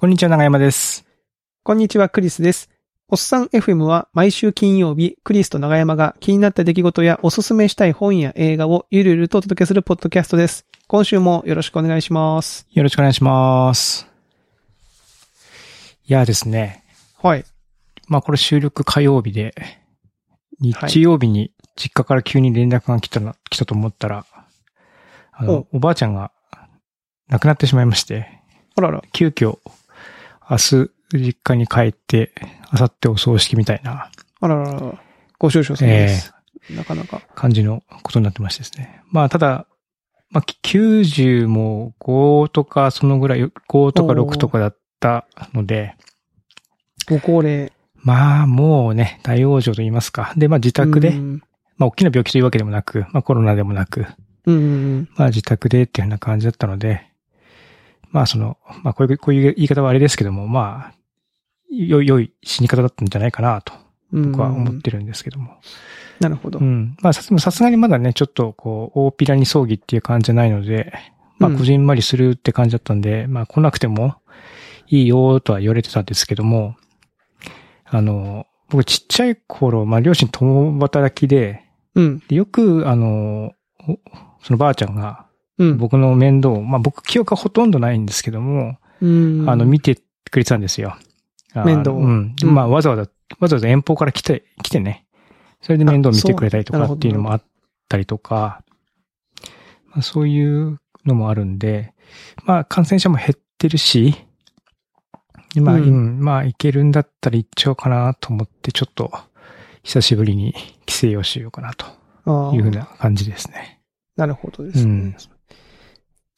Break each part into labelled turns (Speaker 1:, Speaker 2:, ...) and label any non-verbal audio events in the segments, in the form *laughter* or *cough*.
Speaker 1: こんにちは、長山です。
Speaker 2: こんにちは、クリスです。おっさん FM は毎週金曜日、クリスと長山が気になった出来事やおすすめしたい本や映画をゆるゆるとお届けするポッドキャストです。今週もよろしくお願いします。
Speaker 1: よろしくお願いします。いやですね。
Speaker 2: はい。
Speaker 1: まあこれ収録火曜日で、日曜日に実家から急に連絡が来たな、来たと思ったら、あの、おばあちゃんが亡くなってしまいまして、
Speaker 2: あらら。
Speaker 1: 急遽、明日実家に帰って、明後日お葬式みたいな
Speaker 2: あららら。ご愁傷様です。なかなか。
Speaker 1: 感じのことになってましてですね。まあただ、まあ90も5とかそのぐらい、5とか6とかだったので、
Speaker 2: ご高齢。
Speaker 1: まあもうね、大往生と言いますか。で、まあ自宅で、
Speaker 2: うん
Speaker 1: まあ大きな病気というわけでもなく、まあコロナでもなく、まあ自宅でっていうような感じだったので、まあその、まあこういう、こういう言い方はあれですけども、まあ、良い、良い死に方だったんじゃないかなと
Speaker 2: うん。
Speaker 1: 僕は思っ
Speaker 2: うん
Speaker 1: てるんですけども。
Speaker 2: なるほど
Speaker 1: う。ん。まあさすがにまだね、ちょっとこう、大っぴらに葬儀っていう感じじゃないので、まあ
Speaker 2: うん
Speaker 1: こじんまりするって感じだったんで、まあ来なくてもいいよとは言われてたんですけども、あの、僕ちっちゃい頃、まあ両親共働きで、
Speaker 2: うん。
Speaker 1: でよくあの、おそのばあちゃんが
Speaker 2: うん。
Speaker 1: 僕の面倒を、まあ僕記憶はほとんどないんですけども、
Speaker 2: うん。
Speaker 1: あの見てくれてたんですよ。あ
Speaker 2: 面倒を
Speaker 1: うん。
Speaker 2: うん
Speaker 1: まあわざわざ、わざわざ遠方から来て、来てね。それで面倒を見てくれたりとかっていうのもあったりとか、まあ、そういうのもあるんで、まあ感染者も減ってるし、でまあ、
Speaker 2: う
Speaker 1: うんん、まあ行けるんだったら行っちゃおうかなと思って、ちょっと久しぶりに帰省をしようかなというふうな感じですね。
Speaker 2: なるほどですね。
Speaker 1: うん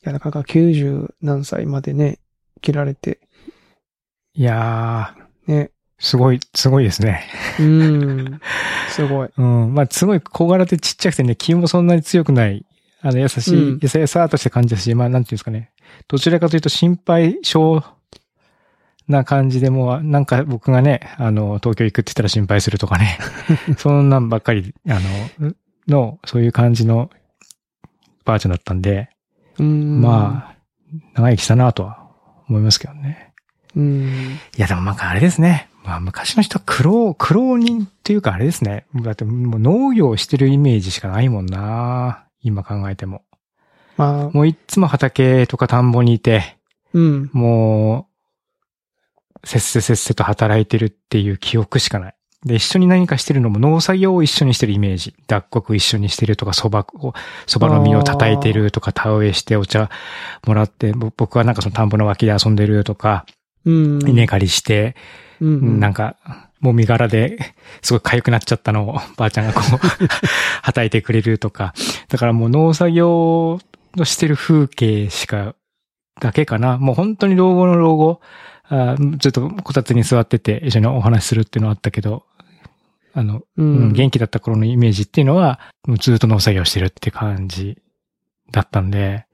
Speaker 2: いや、なかなか90何歳までね、切られて、
Speaker 1: いやー、
Speaker 2: ね。
Speaker 1: すごい、すごいですね。
Speaker 2: うん。*laughs* すごい。
Speaker 1: うん。まあ、すごい小柄でちっちゃくてね、気もそんなに強くない、あの、優しい、
Speaker 2: うん
Speaker 1: やさやさーとした感じだし、まあ、なんていうんですかね。どちらかというと心配性な感じでもう、なんか僕がね、あの、東京行くって言ったら心配するとかね。*laughs* そんなんばっかり、あの、の、そういう感じのばあちゃんだったんで、
Speaker 2: うん。
Speaker 1: まあ、長生きしたなとは思いますけどね。
Speaker 2: うん。
Speaker 1: いや、でもなんかあれですね。まあ昔の人は苦労、苦労人っていうかあれですね。だってもう農業をしてるイメージしかないもんな。今考えても。
Speaker 2: まあ、
Speaker 1: もういっつも畑とか田んぼにいて、
Speaker 2: うん。
Speaker 1: もう、せっせせっせと働いてるっていう記憶しかない。で、一緒に何かしてるのも農作業を一緒にしてるイメージ。脱穀一緒にしてるとか、蕎麦を、蕎麦の実を叩いてるとか、田植えしてお茶もらって、ぼ僕はなんかその田んぼの脇で遊んでるとか、
Speaker 2: うん。
Speaker 1: 稲刈りして、
Speaker 2: うん。
Speaker 1: なんか、もみ殻で、すごい痒くなっちゃったのを、ばあちゃんがこう、*laughs* はたいてくれるとか。だからもう農作業のしてる風景しか、だけかな。もう本当に老後の老後、あーずっとこたつに座ってて一緒にお話しするっていうのはあったけど、あの、
Speaker 2: う
Speaker 1: うん
Speaker 2: ん。
Speaker 1: 元気だった頃のイメージっていうのは、もうずっと農作業してるって感じだったんで、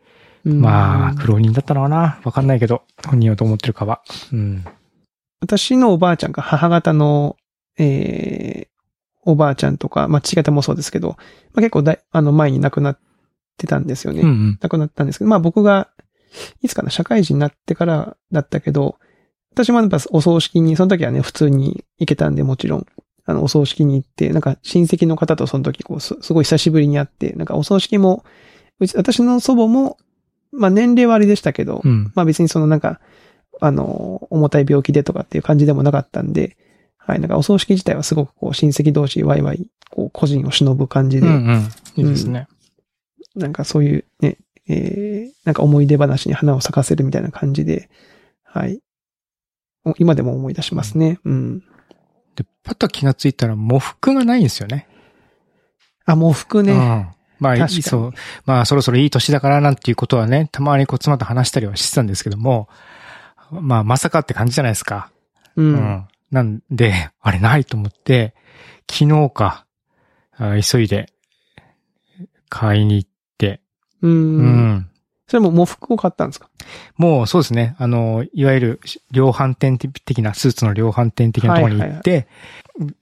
Speaker 2: うん
Speaker 1: まあ、苦労人だったのかな？わかんないけど、本人はどう思ってるかは。うん。
Speaker 2: 私のおばあちゃんが母方の、えー、おばあちゃんとか、まあ、父方もそうですけど、まあ、結構だい、あの、前に亡くなってたんですよね。
Speaker 1: うんうん。
Speaker 2: 亡くなったんですけど、まあ僕が、いつかな、社会人になってからだったけど、私もやっぱお葬式に、その時はね、普通に行けたんで、もちろん、あの、お葬式に行って、なんか親戚の方とその時、こう、すすごい久しぶりに会って、なんかお葬式も、うち、私の祖母も、まあ年齢はあれでしたけど、
Speaker 1: うん。
Speaker 2: まあ別にそのなんか、あの、重たい病気でとかっていう感じでもなかったんで、はい、なんかお葬式自体はすごくこう親戚同士ワイワイ、こう個人を忍ぶ感じで、
Speaker 1: うんうん。いいですね。
Speaker 2: なんかそういうね、えー、なんか思い出話に花を咲かせるみたいな感じで、はい。お今でも思い出しますね。うん。
Speaker 1: で、パッと気がついたら、喪服がないんですよね。
Speaker 2: あ、喪服ね。
Speaker 1: うん。まあ、そう。まあ、そろそろいい年だからなんていうことはね、たまにこう妻と話したりはしてたんですけども、まあ、まさかって感じじゃないですか。
Speaker 2: う。
Speaker 1: うんん。なんで、*laughs* あれないと思って、昨日か、あ急いで、買いに行って、
Speaker 2: う。
Speaker 1: うんん。
Speaker 2: それも喪服を買ったんですか？
Speaker 1: もうそうですね。あの、いわゆる量販店的な、スーツの量販店的なところに行って、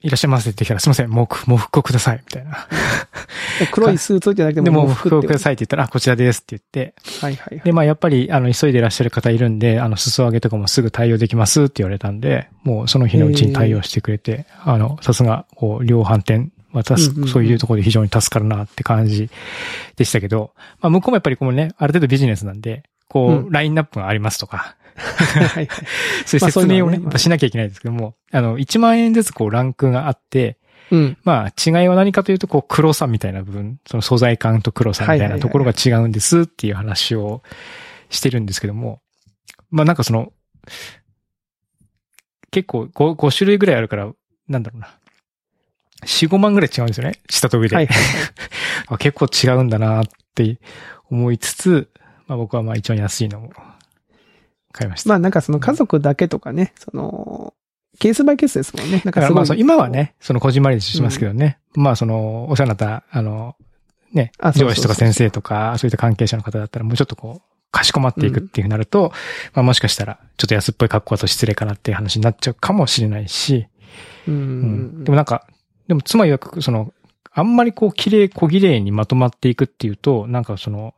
Speaker 1: いらっしゃいませって言ったら、すいません、喪服、喪服をください、みたいな。
Speaker 2: 黒いスーツじゃなくて
Speaker 1: で、
Speaker 2: も
Speaker 1: 喪服をくだ
Speaker 2: い。
Speaker 1: さいって言ったら、あ、こちらですって言って、
Speaker 2: はいはいはい。
Speaker 1: で、まあやっぱり、あの、急いでいらっしゃる方いるんで、あの、裾上げとかもすぐ対応できますって言われたんで、もうその日のうちに対応してくれて、あの、さすが、こう、量販店、私、
Speaker 2: うんうんうん
Speaker 1: そういうところで非常に助かるなって感じでしたけど、まあ向こうもやっぱりこうね、ある程度ビジネスなんで、こう、
Speaker 2: うん
Speaker 1: ラインナップがありますとか、
Speaker 2: はいはい。*laughs*
Speaker 1: そういう説明をね、
Speaker 2: まあ
Speaker 1: しなきゃいけないんですけども、あの、1万円ずつこうランクがあって、
Speaker 2: うん。
Speaker 1: まあ違いは何かというと、こう黒さみたいな部分、その素材感と黒さみたいなところが違うんですっていう話をしてるんですけども、まあなんかその、結構 5, 5種類ぐらいあるから、なんだろうな。4、5万ぐらい違うんですよね。下と上で。
Speaker 2: はい *laughs*
Speaker 1: 結構違うんだなって思いつつ、まあ僕はまあ一番安いのを買いました。
Speaker 2: まあなんかその家族だけとかね、その、ケースバイケースですもんね。
Speaker 1: だ
Speaker 2: か
Speaker 1: らまあ今はね、そのこじんまりしますけどね。まあその、お世話になった、あの、ね上司とか先生とか、そういった関係者の方だったらもうちょっとこう、かしこまっていくっていうふうになると、まあもしかしたら、ちょっと安っぽい格好だと失礼かなっていう話になっちゃうかもしれないし、
Speaker 2: う
Speaker 1: うん
Speaker 2: ん。
Speaker 1: でもなんか、でも妻曰く、その、あんまりこう、綺麗、小綺麗にまとまっていくっていうと、なんかその、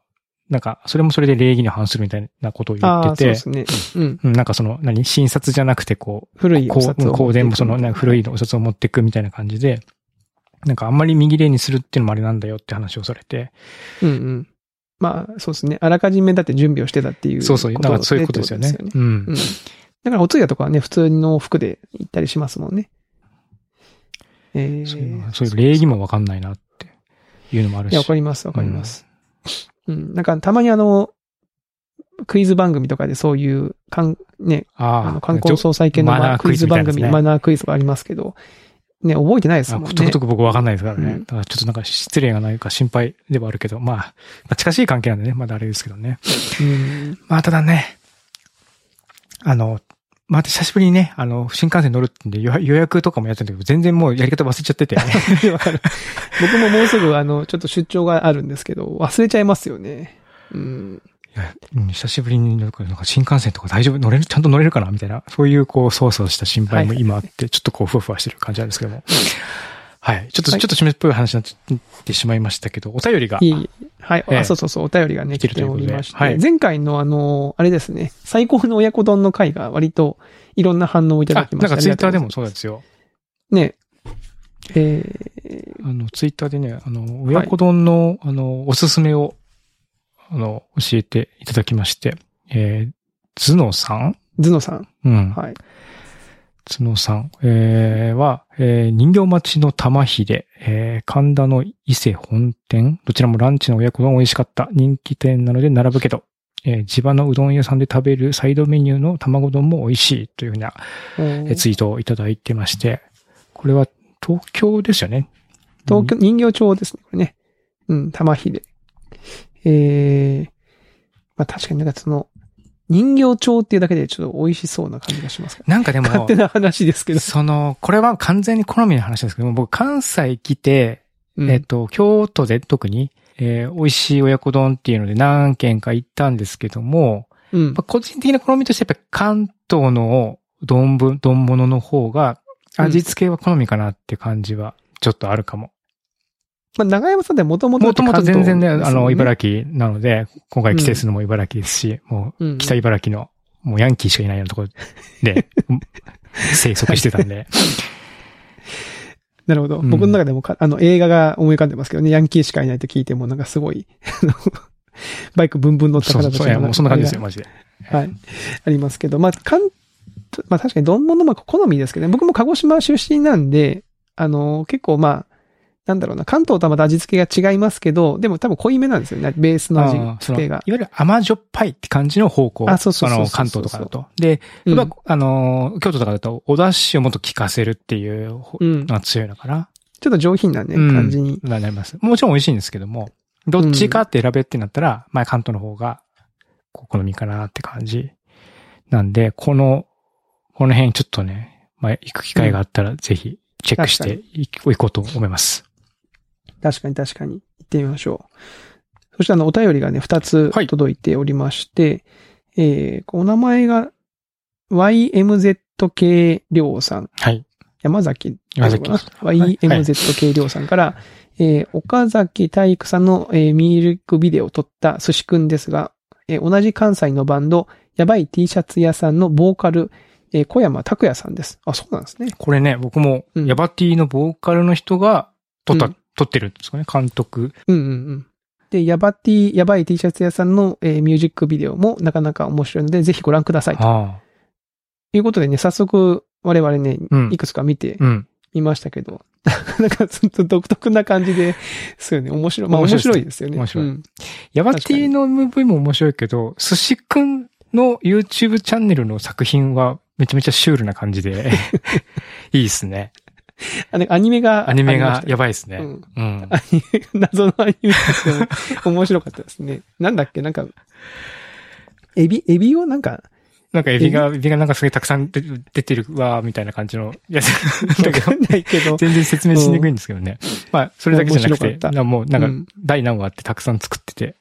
Speaker 1: なんか、それもそれで礼儀に反するみたいなことを言ってて、
Speaker 2: そうですね。うん。
Speaker 1: うんなんかその、何新札じゃなくてこう、
Speaker 2: 古いお札を
Speaker 1: うでもその、なんか古いお札を持っていくみたいな感じで、なんかあんまり右霊にするっていうのもあれなんだよって話をされて、
Speaker 2: うんうん。まあ、そうですね。あらかじめだって準備をしてたっていう。
Speaker 1: そうそう、なんかそういうことですよね。
Speaker 2: ってこと
Speaker 1: うん
Speaker 2: う。ん。だから、お通夜とかはね、普通の服で行ったりしますもんね。えー、
Speaker 1: そういうそういう礼儀もわかんないなっていうのもあるし。
Speaker 2: いや、わかります、わかります。うん。なんか、たまにあの、クイズ番組とかでそういう、かん、ね、あの、観光総裁系の
Speaker 1: マナー
Speaker 2: まあクイズ番組、
Speaker 1: ね
Speaker 2: マナークイズがありますけど、ね、覚えてないです
Speaker 1: あ、
Speaker 2: もんね。
Speaker 1: ことごとく僕わかんないですからね。
Speaker 2: うん
Speaker 1: だからちょっとなんか失礼がないか心配ではあるけど、まあ、まあ近しい関係なんでね、まだあれですけどね。
Speaker 2: うん。
Speaker 1: まあただね、あの、また久しぶりにね、あの、新幹線乗るってんで予予約とかもやってたけど、全然もうやり方忘れちゃってて。
Speaker 2: わかる。僕ももうすぐあの、ちょっと出張があるんですけど、忘れちゃいますよね。うん。
Speaker 1: いやうん久しぶりになんか新幹線とか大丈夫？乗れる？ちゃんと乗れるかな？みたいな、そういうこう、そうそうした心配も今あって、ちょっとこう、ふわふわしてる感じなんですけども。はい。ちょっと、
Speaker 2: はい
Speaker 1: ちょっと締めっぽい話になってしまいましたけど、お便りが。
Speaker 2: いい。はい。
Speaker 1: ええ
Speaker 2: あ、そうそうそう、お便りがね、来ておりまして。
Speaker 1: はい
Speaker 2: 前回のあの、あれですね、最高の親子丼の回が割といろんな反応をいただ
Speaker 1: あ、
Speaker 2: きました。
Speaker 1: なんかツイッターでもそうなんですよ。
Speaker 2: ね。え
Speaker 1: あの、ツイッターでね、あの、親子丼の、あの、おすすめを、あの、教えていただきまして、えー、ズノさん？
Speaker 2: ー、ズノさん。
Speaker 1: うん。
Speaker 2: はい。
Speaker 1: ズノさん、えー、は、えー、人形町の玉秀、えー、神田の伊勢本店、どちらもランチの親子丼美味しかった。人気店なので並ぶけど、えー、地場のうどん屋さんで食べるサイドメニューの卵丼も美味しいというふうな、
Speaker 2: お
Speaker 1: えツイートをいただいてまして、これは東京ですよね。
Speaker 2: 東京、人形町ですね、これね。うん、玉秀。えー、まあ確かになんかその、人形町っていうだけでちょっと美味しそうな感じがします。
Speaker 1: なんかでも、
Speaker 2: 勝手な話ですけど。
Speaker 1: その、これは完全に好みの話ですけども、僕関西来て、
Speaker 2: うん
Speaker 1: えっと、京都で特に、えー美味しい親子丼っていうので何軒か行ったんですけども、
Speaker 2: うん
Speaker 1: まあ、個人的な好みとしてやっぱり関東の丼ぶ、丼物の方が味付けは好みかなって感じはちょっとあるかも。
Speaker 2: まあ、長山さんってもともと
Speaker 1: もともと全然ね、あの、
Speaker 2: 茨
Speaker 1: 茨城なので、今回帰省するのも茨城ですし、も
Speaker 2: うん
Speaker 1: う、北茨城の、もうヤンキーしかいないようなところで、う *laughs* ん生息してたんで。*laughs*
Speaker 2: なるほど。
Speaker 1: うん
Speaker 2: 僕の中でもか、あの、映画が思い浮かんでますけどね、ヤンキーしかいないと聞いても、なんかすごい、あの *laughs* バイクブンブン乗った
Speaker 1: そうそうそう、いや
Speaker 2: 方たちの
Speaker 1: もうそんな感じですよ、
Speaker 2: あ
Speaker 1: マジで。
Speaker 2: はい。ありますけど、まあ、かん、まあ確かに、どんものまあ好みですけどね、僕も鹿児島出身なんで、あの、結構まあ、なんだろうな、関東とはまた味付けが違いますけど、でも多分濃いめなんですよね、ベースの味
Speaker 1: あーそのいわ
Speaker 2: 付けが。
Speaker 1: ゆる甘じょっぱいって感じの方向。
Speaker 2: あそうそうそう
Speaker 1: の、関東とかだと。で、
Speaker 2: うん
Speaker 1: あの、京都とかだと、お出汁をもっと効かせるっていう
Speaker 2: うん。
Speaker 1: のが強いのかな。
Speaker 2: ちょっと上品なね、
Speaker 1: うん
Speaker 2: 感じに。
Speaker 1: なります。もちろん美味しいんですけども、どっちかって選べってなったら、まあ関東の方が、好みかなって感じ。なんで、この、この辺ちょっとね、まあ行く機会があったら、ぜひ、チェックしてい行こうと思います。
Speaker 2: 確かに確かに。行ってみましょう。そしてあの、お便りがね、2つ
Speaker 1: はい
Speaker 2: 届いておりまして、えー、お名前が YMZK りょうさん。
Speaker 1: はい。
Speaker 2: 山崎。
Speaker 1: 山崎
Speaker 2: YMZK りょうさんから、えー岡崎体育さんの、えーミルクビデオを撮った寿司くんですが、えー同じ関西のバンド、やばい T シャツ屋さんのボーカル、えー小山拓也さんです。あ、そうなんですね。
Speaker 1: これね、僕も、
Speaker 2: うん
Speaker 1: ヤバティのボーカルの人が撮った、
Speaker 2: うん
Speaker 1: 撮ってるんですかね、監督。
Speaker 2: うんうんうん。で、やば T、やばい T シャツ屋さんの、えーミュージックビデオもなかなか面白いので、ぜひご覧ください。と
Speaker 1: あ
Speaker 2: いうことでね、早速、我々ね、
Speaker 1: うん
Speaker 2: いくつか見て。みましたけど、*laughs* なんかずっと独特な感じで、そうよね、面白い。まあ面
Speaker 1: 面白いです
Speaker 2: 白いですよね。
Speaker 1: 面白い
Speaker 2: うん
Speaker 1: ヤバティの MV も面白いけど、寿司くんの YouTube チャンネルの作品はめちゃめちゃシュールな感じで、*laughs* いいですね。*laughs*
Speaker 2: あのアニメが
Speaker 1: アニメがやばいですね。
Speaker 2: うん
Speaker 1: うん。
Speaker 2: アニメ謎のアニメだって面白かったですね。なんだっけ？なんか、エビ、エビをなんか、
Speaker 1: なんかエビが、エビ？がなんかすごいたくさん出出てるわ、みたいな感じのやつだけど
Speaker 2: ないけど、
Speaker 1: 全然説明しにくいんですけどね。まあ、それだけじゃなくて、もうなんか
Speaker 2: うん、
Speaker 1: 第何話あってたくさん作ってて、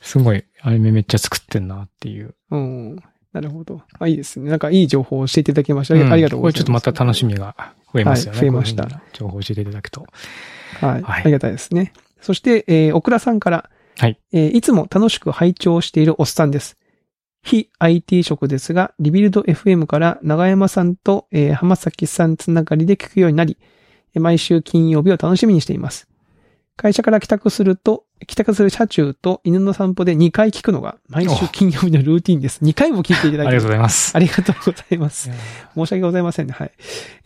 Speaker 1: すごいアニメめっちゃ作ってんなっていう。
Speaker 2: うん。なるほど。あ、いいですね。なんかいい情報を教えていただきました。あり
Speaker 1: うん
Speaker 2: ありがとうございます。
Speaker 1: これちょっとまた楽しみが増えますよね。
Speaker 2: はい増えました
Speaker 1: こういう情報を教えていただくと。
Speaker 2: はい。
Speaker 1: はい
Speaker 2: ありがたいですね。そして、えー、オクラさんから、
Speaker 1: はい。
Speaker 2: えーいつも楽しく拝聴しているおっさんです。非 IT 職ですが、リビルド FM から長山さんと、えー浜崎さんつながりで聞くようになり、えー毎週金曜日を楽しみにしています。会社から帰宅すると、帰宅する車中と犬の散歩で2回聞くのが毎週金曜日のルーティンです。2回も聞いていただいて
Speaker 1: ありがとうございます。
Speaker 2: ありがとうございます。申し訳ございませんね。はい。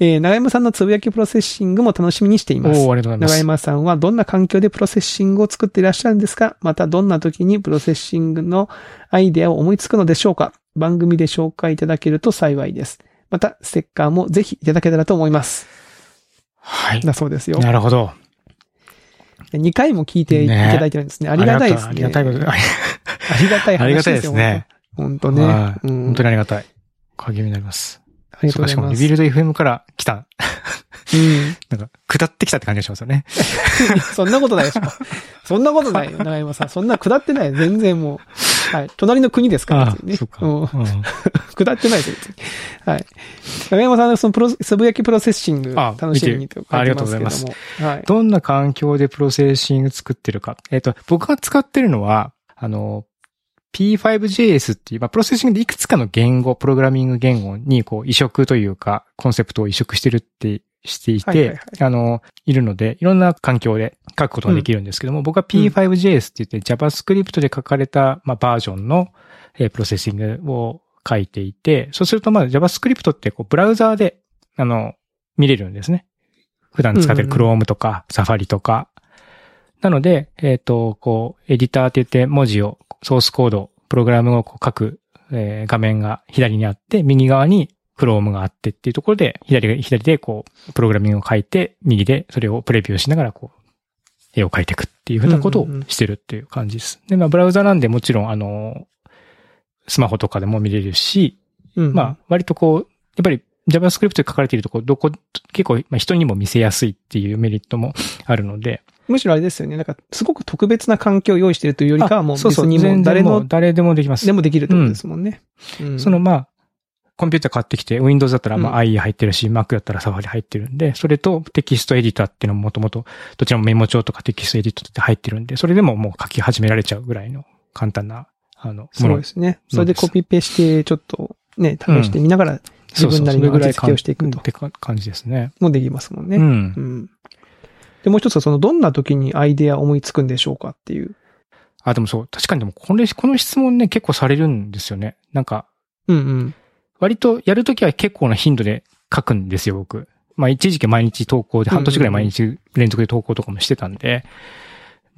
Speaker 2: えー長山さんのつぶやきプロセッシングも楽しみにしています。
Speaker 1: おーありがとうございます。
Speaker 2: 長山さんはどんな環境でプロセッシングを作っていらっしゃるんですか？またどんな時にプロセッシングのアイデアを思いつくのでしょうか？番組で紹介いただけると幸いです。また、ステッカーもぜひいただけたらと思います。
Speaker 1: はい。
Speaker 2: だそうですよ。
Speaker 1: なるほど。
Speaker 2: 2回も聞いてい
Speaker 1: ね
Speaker 2: ただいてるんですね。ありがたいですね。
Speaker 1: ありがたいこと。あり
Speaker 2: ありがたい
Speaker 1: ありがたい
Speaker 2: 話で
Speaker 1: すすね。
Speaker 2: 本当ね。
Speaker 1: はい
Speaker 2: うん
Speaker 1: 本当にありがたい。励みになります。
Speaker 2: ありがとうござい
Speaker 1: そうかしかもビルド FM から来た、
Speaker 2: うん。*laughs*
Speaker 1: なんか、下ってきたって感じがしますよね。*laughs*
Speaker 2: そんなことないでしょ。そんなことないよ、長山さん。そんな下ってない。全然もう。はい。隣の国ですから、ね。
Speaker 1: そっか。
Speaker 2: うん
Speaker 1: うん *laughs*
Speaker 2: 下ってないですよ。はい。長山さんのそのプロ、つぶやきプロセッシング、
Speaker 1: あ
Speaker 2: 楽しみにと
Speaker 1: ありがとうございます
Speaker 2: はい。
Speaker 1: どんな環境でプロセッシング作ってるか。えっ、と、僕が使ってるのは、あの、P5JS っていう、まあ、プロセッシングでいくつかの言語、プログラミング言語に、こう、移植というか、コンセプトを移植してるって、していて、
Speaker 2: はいはいはい
Speaker 1: あの、いるので、いろんな環境で書くことができるんですけども、僕は P5JS って言って JavaScript で書かれた、まあ、バージョンの、えープロセッシングを書いていて、そうすると、まあ、JavaScript って、こう、ブラウザーで、あの、見れるんですね。普段使ってる
Speaker 2: うんうん
Speaker 1: Chrome とか Safari とか。なので、えっ、と、こう、エディターって言って文字を、ソースコード、プログラムをこう書く、えー画面が左にあって、右側に Chrome があってっていうところで、左、左でこう、プログラミングを書いて、右でそれをプレビューしながらこう、絵を描いていくっていうふうなことをしてるっていう感じです。で、まあ、ブラウザなんでもちろん、あの、スマホとかでも見れるし、
Speaker 2: うん。
Speaker 1: まあ、割とこう、やっぱり JavaScript で書かれているとこ、どこ、結構、まあ、人にも見せやすいっていうメリットもあるので。
Speaker 2: むしろあれですよね。なんか、すごく特別な環境を用意してるというよりかは、もう
Speaker 1: そうそう、
Speaker 2: 別にもう誰の
Speaker 1: もう誰でもできます。
Speaker 2: でもできるってことですもんね。うん
Speaker 1: その、まあ、コンピューター買ってきて、Windows だったら、ま
Speaker 2: うん
Speaker 1: あ、IE 入ってるし、Mac だったら Safari 入ってるんで、それとテキストエディターっていうのももともと、どちらもメモ帳とかテキストエディターって入ってるんで、それでももう書き始められちゃうぐらいの簡単な、あの、
Speaker 2: そう
Speaker 1: もの
Speaker 2: ですね。それでコピペして、ちょっとね、試してみながら自分なりの味付けをしていくと
Speaker 1: ってか感じですね。
Speaker 2: もできますもんね。
Speaker 1: うん
Speaker 2: う。ん。で、もう一つはその、どんな時にアイデア思いつくんでしょうかっていう。
Speaker 1: あ、でもそう、確かにでも、これ、この質問ね、結構されるんですよね。なんか、
Speaker 2: うんうん。
Speaker 1: 割とやるときは結構な頻度で書くんですよ、僕。まあ一時期毎日投稿で、
Speaker 2: うんうんうん
Speaker 1: 半年ぐらい毎日連続で投稿とかもしてたんで、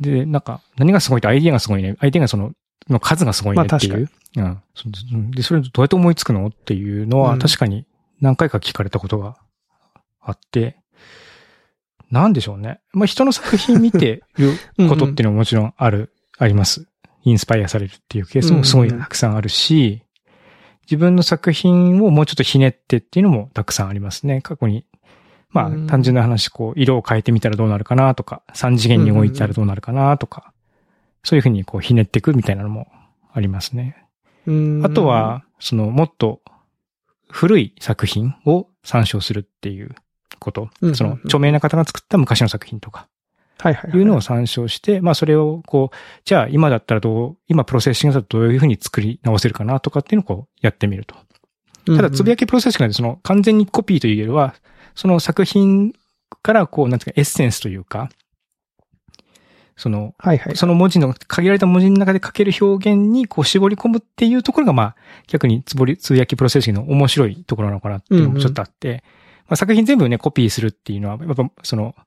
Speaker 1: で、なんか、何がすごいってアイディアがすごいね。アイディアがその、の数がすごいね
Speaker 2: まあ
Speaker 1: っていう。うん。そううんで、それどうやって思いつくのっていうのは
Speaker 2: うん
Speaker 1: 確かに何回か聞かれたことがあって、なんでしょうね。まあ人の作品見てることっていうのももちろんある、あります。インスパイアされるっていうケースもすごいたくさんあるし、自分の作品をもうちょっとひねってっていうのもたくさんありますね。過去に。まあ
Speaker 2: うん、
Speaker 1: 単純な話、こう、色を変えてみたらどうなるかなとか、三次元に動いたらどうなるかなとか、そういうふうにこうひねっていくみたいなのもありますね。
Speaker 2: うん
Speaker 1: あと、は、そのもっと古い作品を参照するっていうこと。
Speaker 2: うん
Speaker 1: その著名な方が作った昔の作品とか
Speaker 2: はいはいはい。
Speaker 1: いうのを参照して、まあそれをこう、じゃあ今だったらどう、今 Processing だとどういうふうに作り直せるかなとかっていうのをこうやってみると。ただ、つぶや
Speaker 2: き。
Speaker 1: き Processing なんで、その完全にコピーというよりは、その作品からこう、なんていうか、エッセンスというか、その、
Speaker 2: はいはい。
Speaker 1: その文字の、限られた文字の中で書ける表現にこう絞り込むっていうところが、まあ、逆につぼり、つぶやきプロセッシングの面白いところなのかなっていうのもちょっとあって、まあ作品全部ね、コピーするっていうのは、やっぱ、その、ま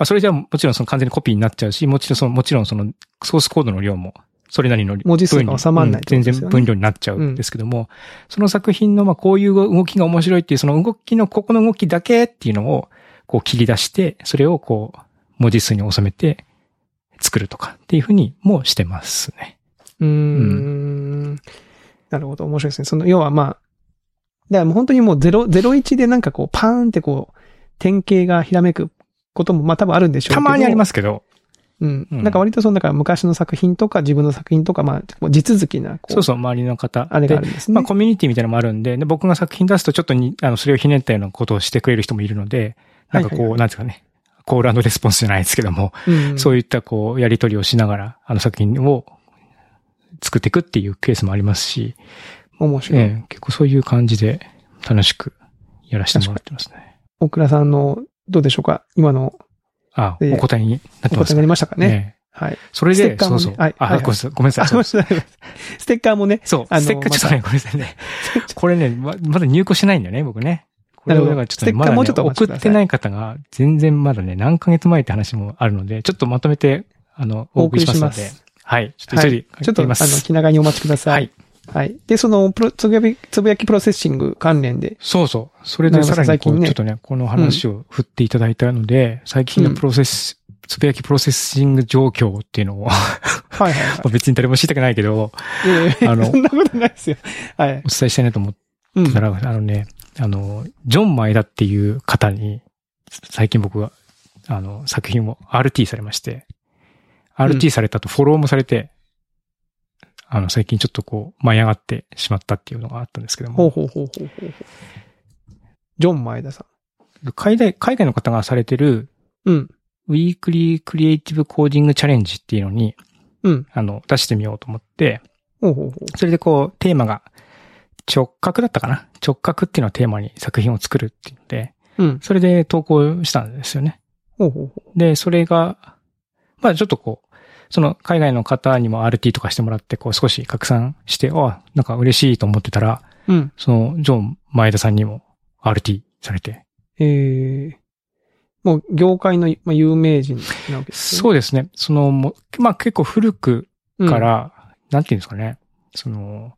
Speaker 1: あそれじゃもちろんその完全にコピーになっちゃうし、もちろんその、もちろんその、ソースコードの量も、それなりの
Speaker 2: 文字数が収まらないって
Speaker 1: うん全然分量になっちゃうんですけども、その作品の、まあこういう動きが面白いっていう、その動きの、ここの動きだけっていうのを、こう切り出して、それをこう、文字数に収めて、作るとかっていうふうにもしてますね。
Speaker 2: うーん。なるほど。面白いですね。その、要はまあ、だからもう本当にもう0、01でなんかこう、パーンってこう、典型がひらめくこともまあ多分あるんでしょうけど。。
Speaker 1: たまにありますすけど、
Speaker 2: うん。
Speaker 1: うん
Speaker 2: なんか割とその、なんか昔の作品とか自分の作品とか、まあ、地続きな、
Speaker 1: そうそう、周りの方。
Speaker 2: あれがあ
Speaker 1: で
Speaker 2: るんですね。
Speaker 1: まあ、コミュニティみたいなのもあるんで、で僕が作品出すとちょっとに、あの、それをひねったようなことをしてくれる人もいるので、なんかこう、
Speaker 2: はいはいはい
Speaker 1: なんですかね、コールレスポンスじゃないですけども、
Speaker 2: うん、
Speaker 1: そういったこう、やり取りをしながら、あの作品を作っていくっていうケースもありますし、
Speaker 2: 面白い。
Speaker 1: ええ結構そういう感じで楽しくやらせてもらってますね。
Speaker 2: 大倉さんの、どうでしょうか？今の
Speaker 1: あ、
Speaker 2: ええ
Speaker 1: お答えになって
Speaker 2: お答え
Speaker 1: ますか
Speaker 2: になりましたかね？
Speaker 1: ね
Speaker 2: はい。
Speaker 1: それで、
Speaker 2: ステッカーもね
Speaker 1: そうそう。あ、
Speaker 2: はいはいはい
Speaker 1: ごめんなさい。ごめんなさい。
Speaker 2: あ、ごめんなさい。ステッカーもね。
Speaker 1: そう。
Speaker 2: あの
Speaker 1: ステッカーちょっとね、ごめんなさいね。*laughs* これね、ままだ入稿してないんだよね、僕ね。これをだからちょっとね、まだ送ってない方が全然まだね、何ヶ月前って話もあるので、ちょっとまとめて、あの、お送りしますのではい。ちょっと
Speaker 2: ちょっと、あの。気長にお待ちください。
Speaker 1: はい。
Speaker 2: はい。で、その、プロつぶやき、つぶやき Processing 関連で。
Speaker 1: そうそう。それでさらに
Speaker 2: ね
Speaker 1: ちょっとね、この話を振っていただいたので、最近のプロセス、つぶやき Processing 状況っていうのを、*laughs*
Speaker 2: はいはいは
Speaker 1: 別に誰も知りたくないけど、あの
Speaker 2: そんなことないですよ。はい。
Speaker 1: お伝えしたいなと思っ
Speaker 2: うん。
Speaker 1: たら、あのね、あの、ジョン・マイダっていう方に、最近僕は、あの、作品を RT されまして、RT されたとフォローもされて、あの、最近ちょっとこう、舞い上がってしまったっていうのがあったんですけども、
Speaker 2: ほうほうほうほうほうほう。ジョン前田さ
Speaker 1: 海外、海外の方がされてる、
Speaker 2: ん。うん。
Speaker 1: ウィークリークリエイティブコーディングチャレンジっていうのに、
Speaker 2: うん。
Speaker 1: あの、出してみようと思って、
Speaker 2: ほうほうほう。
Speaker 1: それでこう、テーマが直角だったかな？直角っていうのをテーマに作品を作るっていうので、
Speaker 2: うん。
Speaker 1: それで投稿したんですよね。
Speaker 2: ほうほうほ
Speaker 1: で、それが、まあちょっとこう、その海外の方にも RT とかしてもらって、こう少し拡散して、あなんか嬉しいと思ってたら、
Speaker 2: う。うん。
Speaker 1: そのジョン前田さんにも RT されて。
Speaker 2: えー。もう、業界のまあ有名人なわけですね。
Speaker 1: そうですね。その、もまあ結構古く
Speaker 2: うん
Speaker 1: から、なんていうんですかね。その、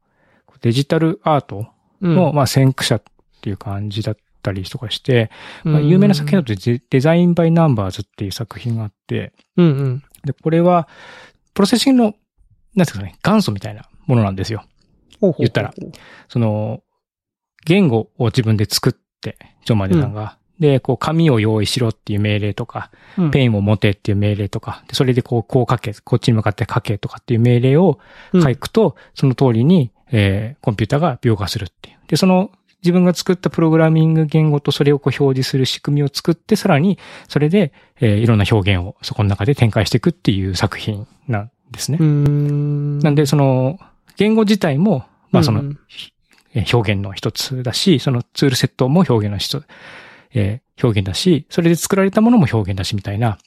Speaker 1: デジタルアート
Speaker 2: うん
Speaker 1: の、まあ先駆者っていう感じだったりとかして、
Speaker 2: うん
Speaker 1: まあ、有名な作品だとデデザインバイナンバーズっていう作品があって、
Speaker 2: うんうん。
Speaker 1: で、これは、プロセッシングの、なんですかね、元祖みたいなものなんですよ。言ったら。その、言語を自分で作って、ジョンマデさんが。で、こう、紙を用意しろっていう命令とか、
Speaker 2: うん
Speaker 1: ペンを持てっていう命令とか、でそれでこう、こう書け、こっちに向かって書けとかっていう命令を
Speaker 2: うん
Speaker 1: 書くと、その通りに、えーコンピューターが描画するっていう。で、その、自分が作ったプログラミング言語とそれをこう表示する仕組みを作って、さらに、それで、えーいろんな表現をそこの中で展開していくっていう作品なんですね。
Speaker 2: ん。
Speaker 1: なんで、その、言語自体も、まあその、
Speaker 2: うん
Speaker 1: えー表現の一つだし、そのツールセットも表現の一つ、えー表現だし、それで作られたものも表現だしみたいな、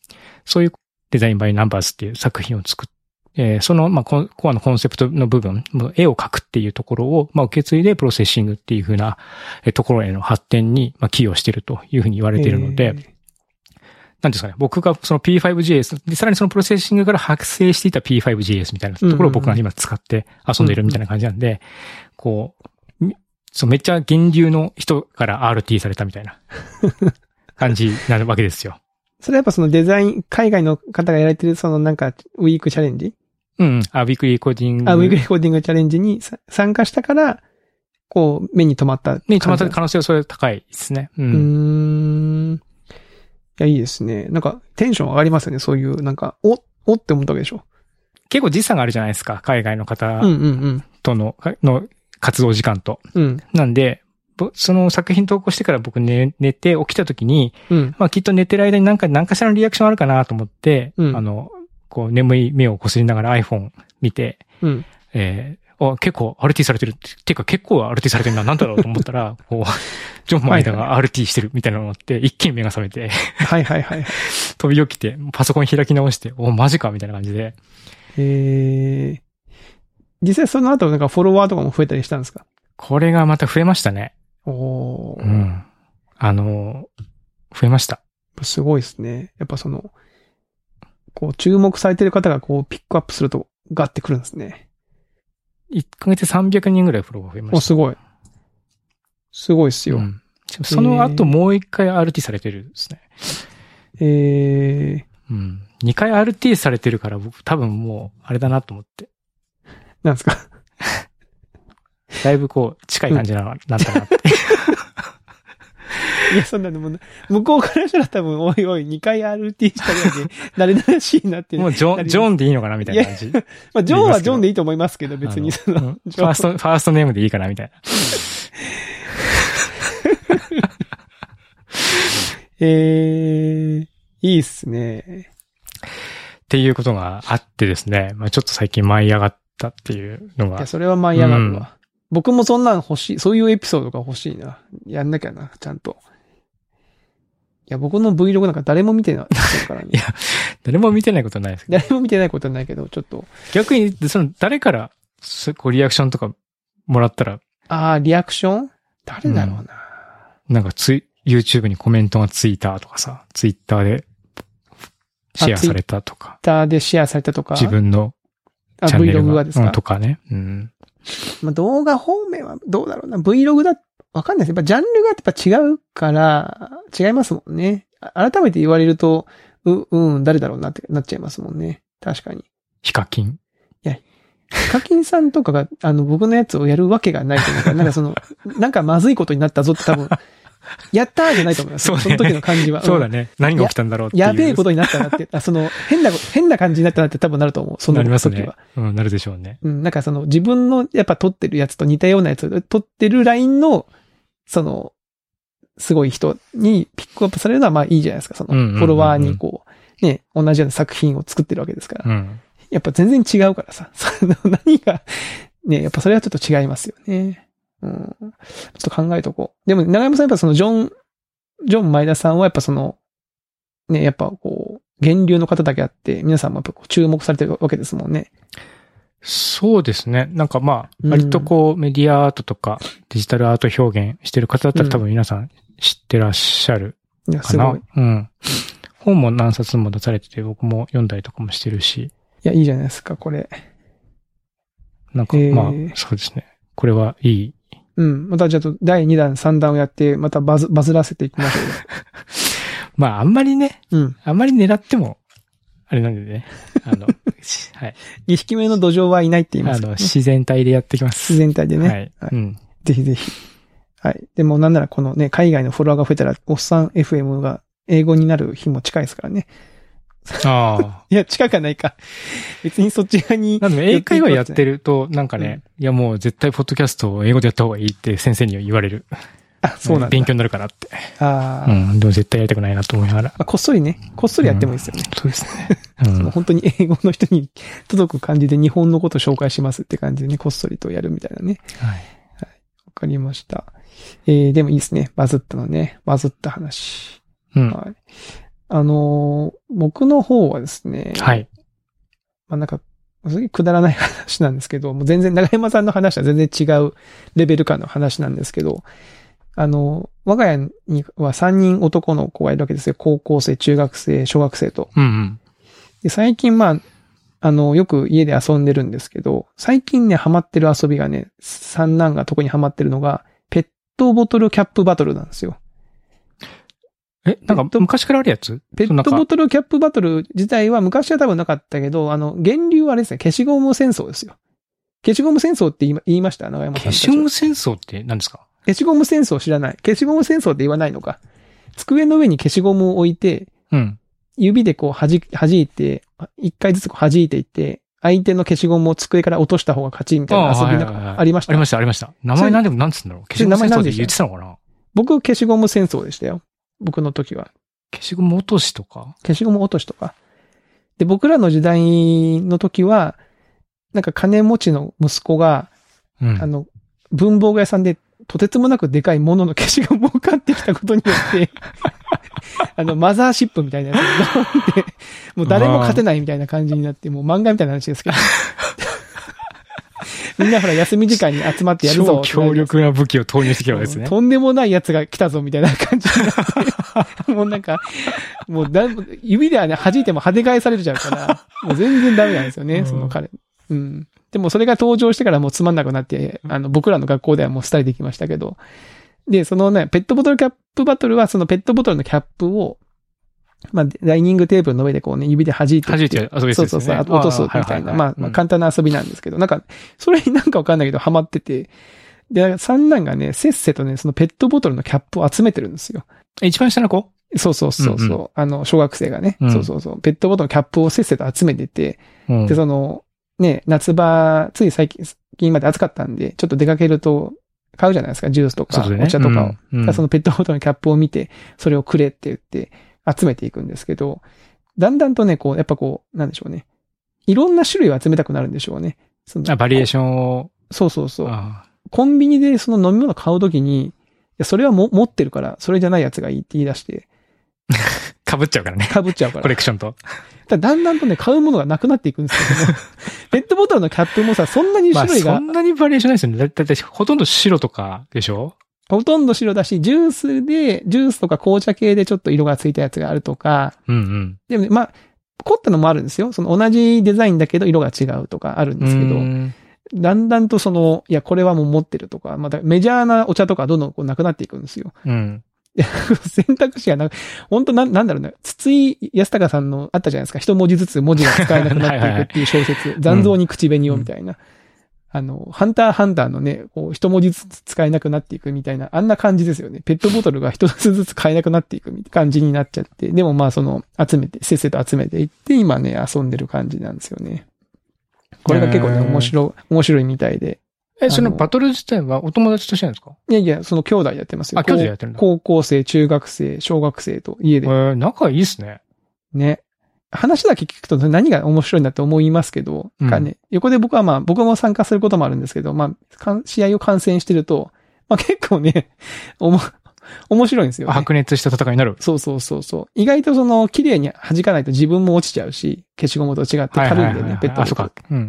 Speaker 1: そういう Design By Numbers っていう作品を作っえーその、まあ、コアのコンセプトの部分、絵を描くっていうところを、まあ、受け継いで Processing っていうふうなえーところへの発展に、まあ、寄与しているというふうに言われているので、なんですかね、僕がその P5JS、で、さらにその Processing から発生していた P5JS みたいなところを僕が今使って遊んでいるみたいな感じなんで、こう、みそう、めっちゃ源流の人から RT されたみたいな *laughs* 感じなわけですよ。
Speaker 2: それはやっぱそのデザイン、海外の方がやられてるそのなんか、ウィークチャレンジ
Speaker 1: うん。あ、ウィークリーコーディング。
Speaker 2: あ、ウィークレコーディングチャレンジにさ参加したから、こう、目に留まった。
Speaker 1: に止まった可能性はそれは高いですね。う。
Speaker 2: うんーん。いや、いいですね。なんか、テンション上がりますよね。そういう、なんか、お、おって思ったわけでしょ。
Speaker 1: 結構時差があるじゃないですか。海外の方
Speaker 2: うんうんうん。
Speaker 1: との、かの活動時間と。
Speaker 2: うん。
Speaker 1: なんで、ぼその作品投稿してから僕寝寝て起きた時に、
Speaker 2: うん。
Speaker 1: まあきっと寝てる間になんか何かしらのリアクションあるかなと思って、
Speaker 2: うん
Speaker 1: あの、こう眠い目をこすりながら iPhone 見て、
Speaker 2: うん。
Speaker 1: えー、あ、結構 RT されてる。てか結構 RT されてるな。なんだろうと思ったら、*laughs* こう、ジョン・マイダが RT してるみたいなのがあって、一気に目が覚めて、
Speaker 2: はいはいはい。*laughs*
Speaker 1: 飛び起きて、パソコン開き直して、お、マジかみたいな感じで。
Speaker 2: えー、実際その後なんかフォロワーとかも増えたりしたんですか？
Speaker 1: これがまた増えましたね。
Speaker 2: おー
Speaker 1: うん。あの、増えました。
Speaker 2: すごいですね。やっぱその、こう注目されてる方がこうピックアップするとガッてくるんですね。
Speaker 1: 1ヶ月300人ぐらいフォロワー増えま
Speaker 2: お、
Speaker 1: した。
Speaker 2: すごい。すごいっすよ。
Speaker 1: うんその後もう一回 RT されてるですね。
Speaker 2: えー、
Speaker 1: うん。2回 RT されてるから僕多分もう、あれだなと思って。
Speaker 2: なんですか？*laughs*
Speaker 1: だいぶこう、近い感じな、なんだなって。
Speaker 2: いや、そんなのもう、向こうからしたら多分、おいおい、2回 RT したぐらいで、慣れ慣れしいなって。
Speaker 1: もうジョン、ジョンでいいのかなみたいな感じ。
Speaker 2: まあ、ジョンはジョンでいいと思いますけど、別にその、
Speaker 1: ファースト、ファーストネームでいいかなみたいな。*laughs*
Speaker 2: えー、いいっすね。
Speaker 1: っていうことがあってですね。まあちょっと最近舞い上がったっていうのが
Speaker 2: いや、。それは舞い上がるわ。
Speaker 1: うん
Speaker 2: 僕もそんなん欲しい、そういうエピソードが欲しいな。やんなきゃな、ちゃんと。いや、僕の Vlog なんか誰も見てない *laughs* からね。
Speaker 1: いや誰も見てないことはないですけど。
Speaker 2: 誰も見てないことはないけど、ちょっと。
Speaker 1: 逆に、その、誰から、そこうリアクションとかもらったら、
Speaker 2: ああ、リアクション？誰だろうな。
Speaker 1: なんかツイ、YouTube にコメントがついたとかさ、Twitter でシェアされたとか、
Speaker 2: Twitter でシェアされたとか？
Speaker 1: 自分の
Speaker 2: あ、
Speaker 1: チャンネル
Speaker 2: Vlog
Speaker 1: が
Speaker 2: がですか？
Speaker 1: うんとかね。うん。
Speaker 2: まあ、動画方面はどうだろうな。Vlog だ、わかんないです。やっぱジャンルがやっぱ違うから、違いますもんね。あ改めて言われると、う、うん、誰だろうなってなっちゃいますもんね。確かに。
Speaker 1: ヒカキン？
Speaker 2: ヒカキンさんとかが、*laughs* あの、僕のやつをやるわけがないというか、なんかその、*laughs* なんかまずいことになったぞって多分、やったーじゃないと思います。
Speaker 1: そね
Speaker 2: その時の感じは。ん *laughs*
Speaker 1: そうだね。何が起きたんだろうって。
Speaker 2: やべえことになったなって、あその、変な、変な感じになったなって多分なると思う。その
Speaker 1: なりますね
Speaker 2: 時は。。
Speaker 1: うん、なるでしょうね。
Speaker 2: うん、なんかその自分のやっぱ撮ってるやつと似たようなやつを撮ってるラインの、その、すごい人にピックアップされるのはまあいいじゃないですか。その、フォロワーにこう、ね、同じような作品を作ってるわけですから。
Speaker 1: うん。
Speaker 2: やっぱ全然違うからさ。*laughs* その何が、ね、やっぱそれはちょっと違いますよね。うん。ちょっと考えとこう。でも、長山さんやっぱそのジョン、ジョン前田さんはやっぱその、ね、やっぱこう、源流の方だけあって、皆さんもやっぱこう注目されてるわけですもんね。
Speaker 1: そうですね。なんかまあ、
Speaker 2: うん
Speaker 1: 割とこう、メディアアートとか、デジタルアート表現してる方だったら多分皆さん知ってらっしゃるかな。うん。本も何冊も出されてて、僕も読んだりとかもしてるし、
Speaker 2: や、いいじゃないですか、これ。
Speaker 1: なんか
Speaker 2: えー
Speaker 1: まあ、そうですね。これはいい。
Speaker 2: うん。またじゃあと、第2弾、3弾をやって、またバズ、バズらせていきましょ *laughs*
Speaker 1: まあ、あんまりね。
Speaker 2: うん。
Speaker 1: あんまり狙っても、あれなんでね。*laughs* あの、しはい。
Speaker 2: 2匹目の土壌はいないって言いま
Speaker 1: あの、
Speaker 2: すか？らね。
Speaker 1: 自然体でやってきます。
Speaker 2: 自然体でね。
Speaker 1: はい。
Speaker 2: はい
Speaker 1: うん。
Speaker 2: ぜひぜひ。はい。でもなんならこのね、海外のフォロワーが増えたら、おっさん FM が英語になる日も近いですからね。
Speaker 1: ああ。*laughs*
Speaker 2: いや、近くはないか。別にそっち側に。*laughs*
Speaker 1: なんでも英会話やってると、なんか
Speaker 2: うん
Speaker 1: ね、いやもう絶対ポッドキャストを英語でやった方がいいって先生には言われる。
Speaker 2: あ、そうなんだ。
Speaker 1: 勉強になるからって。
Speaker 2: ああ、ま
Speaker 1: うん。でも絶対やりたくないなと思いながら。
Speaker 2: あ。こっそりね、こっそりやってもいいですよね。
Speaker 1: そうですね。う *laughs*
Speaker 2: その
Speaker 1: ん。
Speaker 2: 本当に英語の人に届く感じで日本のことを紹介しますって感じでね、こっそりとやるみたいなね。
Speaker 1: はい。
Speaker 2: わかりました。えー、でもいいですね。バズったのね。バズった話。
Speaker 1: うん。
Speaker 2: はい。あのー僕の方はですね。
Speaker 1: はい。
Speaker 2: まあなんか、すげえくだらない話なんですけど、もう全然、長山さんの話は全然違うレベル感の話なんですけど、あの、我が家には3人男の子がいるわけですよ。高校生、中学生、小学生と。
Speaker 1: うんうん。
Speaker 2: で、最近まあ、あの、よく家で遊んでるんですけど、最近ね、ハマってる遊びがね、三男が特にハマってるのが、ペットボトルキャップバトルなんですよ。
Speaker 1: え、なんか昔からあるやつ？
Speaker 2: ペットボ
Speaker 1: ト
Speaker 2: トルキャップバトル自体は昔は多分なかったけど、あの、源流はあれですね、消しゴム戦争ですよ。消しゴム戦争って言いました？長山さん。
Speaker 1: 消しゴム戦争って何ですか？
Speaker 2: 消しゴム戦争知らない？消しゴム戦争って言わないのか？机の上に消しゴムを置いて、
Speaker 1: うん。
Speaker 2: 指でこう弾き、弾いて、一回ずつこう弾いていって、相手の消しゴムを机から落とした方が勝ちみたいな遊びなんかありました？
Speaker 1: ありました、ありました。名前なんでもなんつうんだろう？消しゴム戦争で言ってたのかな？
Speaker 2: 僕消しゴム戦争でしたよ。僕の時は。
Speaker 1: 消しゴム落としとか？
Speaker 2: 消しゴム落としとか。で、僕らの時代の時は、なんか金持ちの息子が、
Speaker 1: うん。
Speaker 2: あの、文房具屋さんでとてつもなくでかいものの消しゴムを買ってきたことによって、*laughs* あの、マザーシップみたいなやつがドーンって、もう誰も勝てないみたいな感じになって、もう漫画みたいな話ですけど。*laughs* みんなほら休み時間に集まってやるぞ
Speaker 1: 超強力な武器を投入してきたわけですね。
Speaker 2: とんでもないやつが来たぞみたいな感じになって、もうなんか、もうだ、指ではね、弾いても跳ね返されちゃうから、もう全然ダメなんですよね、
Speaker 1: うん
Speaker 2: その彼。うん。でもそれが登場してからもうつまんなくなって、あの、僕らの学校ではもう廃れてきましたけど、で、そのね、ペットボトルキャップバトルは、そのペットボトルのキャップを、まあ、ダイニングテーブルの上でこうね、指で弾いて。
Speaker 1: 弾いて遊びですよね。
Speaker 2: そうそうそう、落とすみたいな、まあ、まあ、簡単な遊びなんですけど、なんか、それになんかわかんないけど、ハマってて、で、三男がね、せっせとね、そのペットボトルのキャップを集めてるんですよ。
Speaker 1: 一番下の子？
Speaker 2: そうそうそうそう、
Speaker 1: うんう
Speaker 2: あの、小学生がね、
Speaker 1: うん。
Speaker 2: そうそうそう、ペットボトルのキャップをせっせと集めてて、
Speaker 1: うん。
Speaker 2: で、その、ね、夏場、つい最近、まで暑かったんで、ちょっと出かけると、買うじゃないですか、ジュースとか、お茶とかを。
Speaker 1: うんうん
Speaker 2: そのペットボトルのキャップを見て、それをくれって言って、集めていくんですけど、だんだんとね、こう、やっぱこう、なんでしょうね。いろんな種類を集めたくなるんでしょうね。その
Speaker 1: あ、バリエーションを。
Speaker 2: そうそうそう。
Speaker 1: あ
Speaker 2: コンビニでその飲み物買うときに、いや、それはも持ってるから、それじゃないやつがいいって言い出して、*laughs*
Speaker 1: かぶっちゃうからね。
Speaker 2: 被っちゃうか
Speaker 1: コ
Speaker 2: ら。
Speaker 1: レクションと。
Speaker 2: だだんだんとね、買うものがなくなっていくんですけども、*laughs* ペットボトルのキャップもさ、そんなに
Speaker 1: まあ、
Speaker 2: 種類が
Speaker 1: そんなにバリエーションないですよね。だだいたいほとんど白とかでしょ？
Speaker 2: ほとんど白だし、ジュースで、ジュースとか紅茶系でちょっと色がついたやつがあるとか、
Speaker 1: うん
Speaker 2: でもね、まあ、凝ったのもあるんですよ。その同じデザインだけど色が違うとかあるん
Speaker 1: うん。
Speaker 2: ですけど、
Speaker 1: うん
Speaker 2: だんだんとその、いや、これはもう持ってるとか、またメジャーなお茶とかどんどんこうなくなっていくんですよ。
Speaker 1: うん。*laughs*
Speaker 2: 選択肢がなく、本当なん、なんだろうね。筒井康隆さんのあったじゃないですか。一文字ずつ文字が使えなくなっていくっていう小説。残像に口紅をみたいな。あの、ハンターハンターのね、こう、一文字ずつ使えなくなっていくみたいな、あんな感じですよね。ペットボトルが一つずつ買えなくなっていくみたいな感じになっちゃって。でもまあその、集めて、せっせと集めていって、今ね、遊んでる感じなんですよね。これが結構ね、面白い、面白いみたいで。
Speaker 1: え、その
Speaker 2: あの
Speaker 1: バトル自体はお友達としてなんですか？
Speaker 2: いやいや、その兄弟やってますよ。
Speaker 1: あ兄弟やってるんだ
Speaker 2: 高校生、中学生、小学生と家で
Speaker 1: え。ー、仲いいっすね。
Speaker 2: ね。話だけ聞くと何が面白いんだと思いますけど、
Speaker 1: うん
Speaker 2: かね、横で僕はまあ、僕も参加することもあるんですけど、まあ、試合を観戦してると、まあ結構ね、おも、面白いんですよ、ね。
Speaker 1: 白熱した戦いになる。
Speaker 2: そうそうそうそう。意外とその、綺麗に弾かないと自分も落ちちゃうし、消しゴムと違って軽いんでね、ペット
Speaker 1: あ、そ
Speaker 2: ボトル
Speaker 1: っか。うんう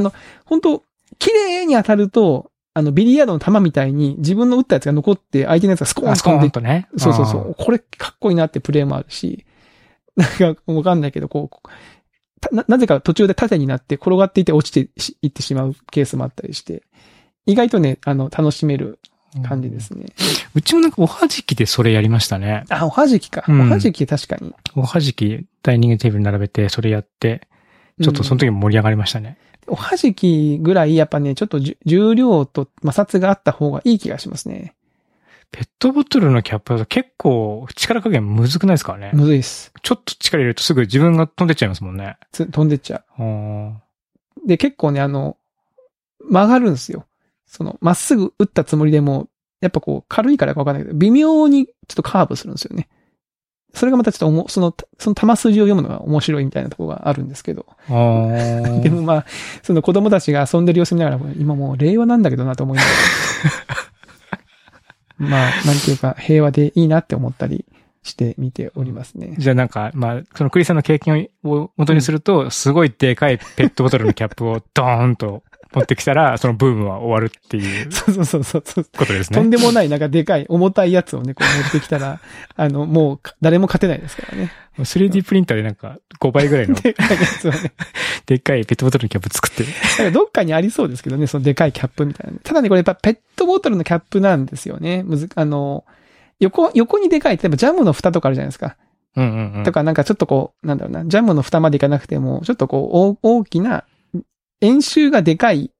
Speaker 1: ん。
Speaker 2: 本当綺麗に当たると、あの、ビリヤードの球みたいに自分の打ったやつが残って、相手のやつがスコーンと飛んで
Speaker 1: ほんとね。
Speaker 2: そうそうそう。これかっこいいなってプレーもあるし、なんかわかんないけど、こう、たな、なぜか途中で縦になって転がっていて落ちてしいってしまうケースもあったりして、意外とね、あの、楽しめる
Speaker 1: うん
Speaker 2: 感じですね。
Speaker 1: うちもなんかおはじきでそれやりましたね。
Speaker 2: あ、おはじきか。
Speaker 1: うん
Speaker 2: おはじき確かに。
Speaker 1: おはじき、ダイニングテーブルに並べて、それやって、ちょっとその時も盛り上がりましたね。
Speaker 2: おはじきぐらいやっぱね、ちょっと重量と摩擦があった方がいい気がしますね。
Speaker 1: ペットボトルのキャップだと結構力加減むずくないですかね？
Speaker 2: むずいっす。
Speaker 1: ちょっと力入れるとすぐ自分が飛んでっちゃいますもんね。
Speaker 2: つ飛んでっちゃう。で、結構ね、あの、曲がるんですよ。その、まっすぐ打ったつもりでも、やっぱこう、軽いからかわかんないけど、微妙にちょっとカーブするんですよね。それがまたちょっとその、その球筋を読むのが面白いみたいなところがあるんですけど。*laughs* でもまあ、その子供たちが遊んでる様子見ながら、今もう令和なんだけどなと思いながら。*laughs* まあ、なんていうか、平和でいいなって思ったりして見ておりますね。
Speaker 1: じゃあなんか、まあ、そのクリスさんの経験を元にすると、すごいでかいペットボトルのキャップをドーンと持ってきたら、そのブームは終わるっていう *laughs*
Speaker 2: そうそうそうそう。
Speaker 1: ことです
Speaker 2: とん
Speaker 1: ね。
Speaker 2: でもない、なんかでかい、重たいやつをね、こう持ってきたら、*laughs* あの、もうか、誰も勝てないですからね。
Speaker 1: 3D プリンターでなんか5倍ぐらいの
Speaker 2: でかいやつをね。
Speaker 1: でっかいペットボトルのキャップ作って。
Speaker 2: だからどっかにありそうですけどね、そのでかいキャップみたいなね。ただね、これやっぱペットボトルのキャップなんですよね。むず、あの、横、横にでかい、例えばジャムの蓋とかあるじゃないですか。
Speaker 1: うんうんうん。
Speaker 2: とかなんかちょっとこう、なんだろうな、ジャムの蓋までいかなくても、ちょっとこう、大大きな、円周がでかい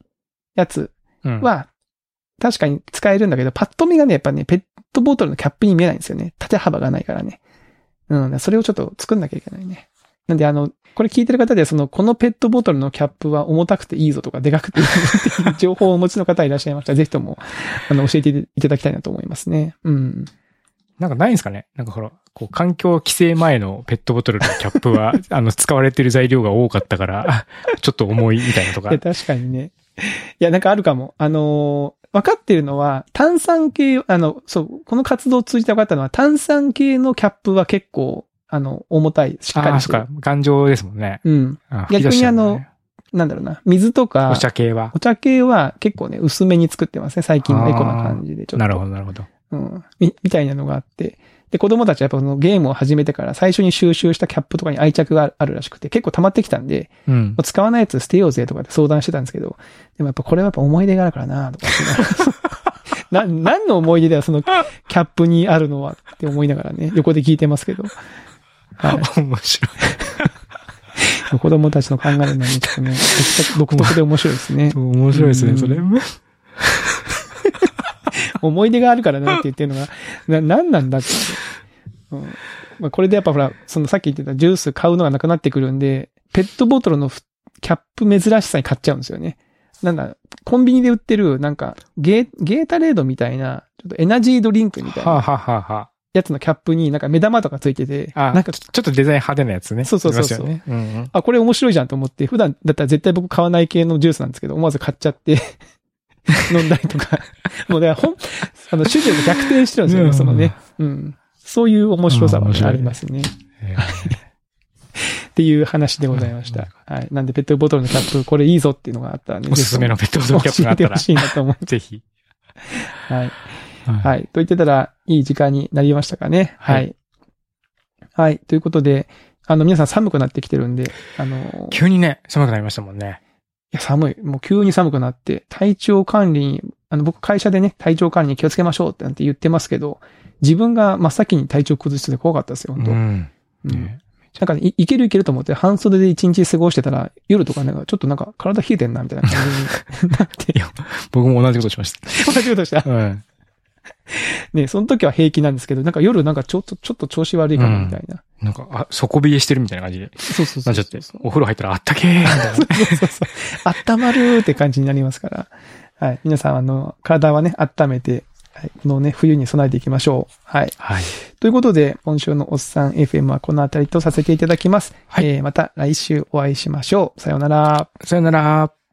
Speaker 2: やつ
Speaker 1: うん、
Speaker 2: は、確かに使えるんだけど、パッと見がね、やっぱね、ペットボトルのキャップに見えないんですよね。縦幅がないからね。うん、それをちょっと作んなきゃいけないね。なんであの、これ聞いてる方で、その、このペットボトルのキャップは重たくていいぞとか、でかくていいぞっていう情報をお持ちの方いらっしゃいましたら、ぜひとも、あの、教えていただきたいなと思いますね。うん。
Speaker 1: なんかないんですかね？なんかほら、こう、環境規制前のペットボトルのキャップは、*laughs* あの、使われてる材料が多かったから、ちょっと重いみたいなとか
Speaker 2: いや。*laughs* 確かにね。いや、なんかあるかも。あのー分かってるのは、炭酸系、あの、そう、この活動を通じて分かったのは、炭酸系のキャップは結構、あの、重たい、しっか
Speaker 1: ああ、
Speaker 2: りしてる
Speaker 1: そっか。頑丈ですもんね。
Speaker 2: うん。
Speaker 1: あ
Speaker 2: 逆に
Speaker 1: 吹き出しちゃうんだね
Speaker 2: なんだろうな。水とか、
Speaker 1: お茶系は。
Speaker 2: お茶系は結構ね、薄めに作ってますね。最近のエコな感じで。ちょっと。
Speaker 1: なるほど、なるほど。
Speaker 2: うん。み、みたいなのがあって。で、子供たちはやっぱそのゲームを始めてから最初に収集したキャップとかに愛着があるらしくて、結構溜まってきたんで、
Speaker 1: うん。
Speaker 2: 使わないやつ捨てようぜとかって相談してたんですけど、でもやっぱこれはやっぱ思い出があるからなとかな。*laughs* な、何の思い出だよ、そのキャップにあるのはって思いながらね、横で聞いてますけど。は
Speaker 1: 面白い。*laughs*
Speaker 2: い。子供たちの考えるのはね、ちょっとね、独特で面白いですね。
Speaker 1: 面白いですね、それ。
Speaker 2: う思い出があるからなって言ってるのが、な、何なんだって。うんまあ、これでやっぱほら、そのさっき言ってたジュース買うのがなくなってくるんで、ペットボトルのふキャップ珍しさに買っちゃうんですよね。なんだ、コンビニで売ってる、なんか、ゲー、ゲータレードみたいな、ちょっとエナジードリンクみたいな
Speaker 1: はあ、はあは
Speaker 2: やつのキャップになんか目玉とかついてて、
Speaker 1: あ、あ
Speaker 2: なんか、
Speaker 1: ちょっとデザイン派手なやつね。
Speaker 2: そうそうそうそう
Speaker 1: ね。うんうん。
Speaker 2: あ、これ面白いじゃんと思って、普段だったら絶対僕買わない系のジュースなんですけど、思わず買っちゃって、*laughs* 飲んだりとか。*laughs* もうだからほん、あの、主人が逆転してるんですよね、
Speaker 1: うん
Speaker 2: そのね。うん。そういう面白さはね
Speaker 1: うん面白い
Speaker 2: ありますね。
Speaker 1: え *laughs*
Speaker 2: っていう話でございました。はい。なんでペットボトルのキャップ、これいいぞっていうのがあったらね。
Speaker 1: ーおすすめのペットボトルキャップがあったら
Speaker 2: 教えてほ、しいなと思う。
Speaker 1: ぜひ。
Speaker 2: はい。
Speaker 1: は。
Speaker 2: はいい。と言ってたら、いい時間になりましたかね。は。
Speaker 1: はい
Speaker 2: はい。ということで、あの、皆さん寒くなってきてるんで、あの、い
Speaker 1: 急にね、寒くなりましたもんね。
Speaker 2: や、寒い。もう急に寒くなって、体調管理に、あの、僕会社でね、体調管理に気をつけましょうってなんて言ってますけど、自分が真っ先に体調崩してて怖かったですよ、本当、
Speaker 1: うん。
Speaker 2: うん
Speaker 1: ね
Speaker 2: なんかね、いいけるいけると思って半袖で一日過ごしてたら、夜とかなんかちょっとなんか体冷えてんな、みたいな感じになって。
Speaker 1: 僕も同じことしました。*laughs*
Speaker 2: 同じことした。
Speaker 1: うん。
Speaker 2: ね、その時は平気なんですけど、なんか夜なんかちょっと、ちょっと調子悪いかな、みたいな。
Speaker 1: なんか、あ、底冷えしてるみたいな感じで。
Speaker 2: そうそうそう
Speaker 1: なっちゃって。お風呂入ったらあったけーみたいな。
Speaker 2: そうそうそう。温まるーって感じになりますから。はい。皆さん、あの、体はね、温めて、はい、このね、冬に備えていきましょう。はい。
Speaker 1: はい。
Speaker 2: ということで、今週のおっさん FM はこのあたりとさせていただきます。
Speaker 1: はい
Speaker 2: えー、また来週お会いしましょう。さようなら。
Speaker 1: さよなら。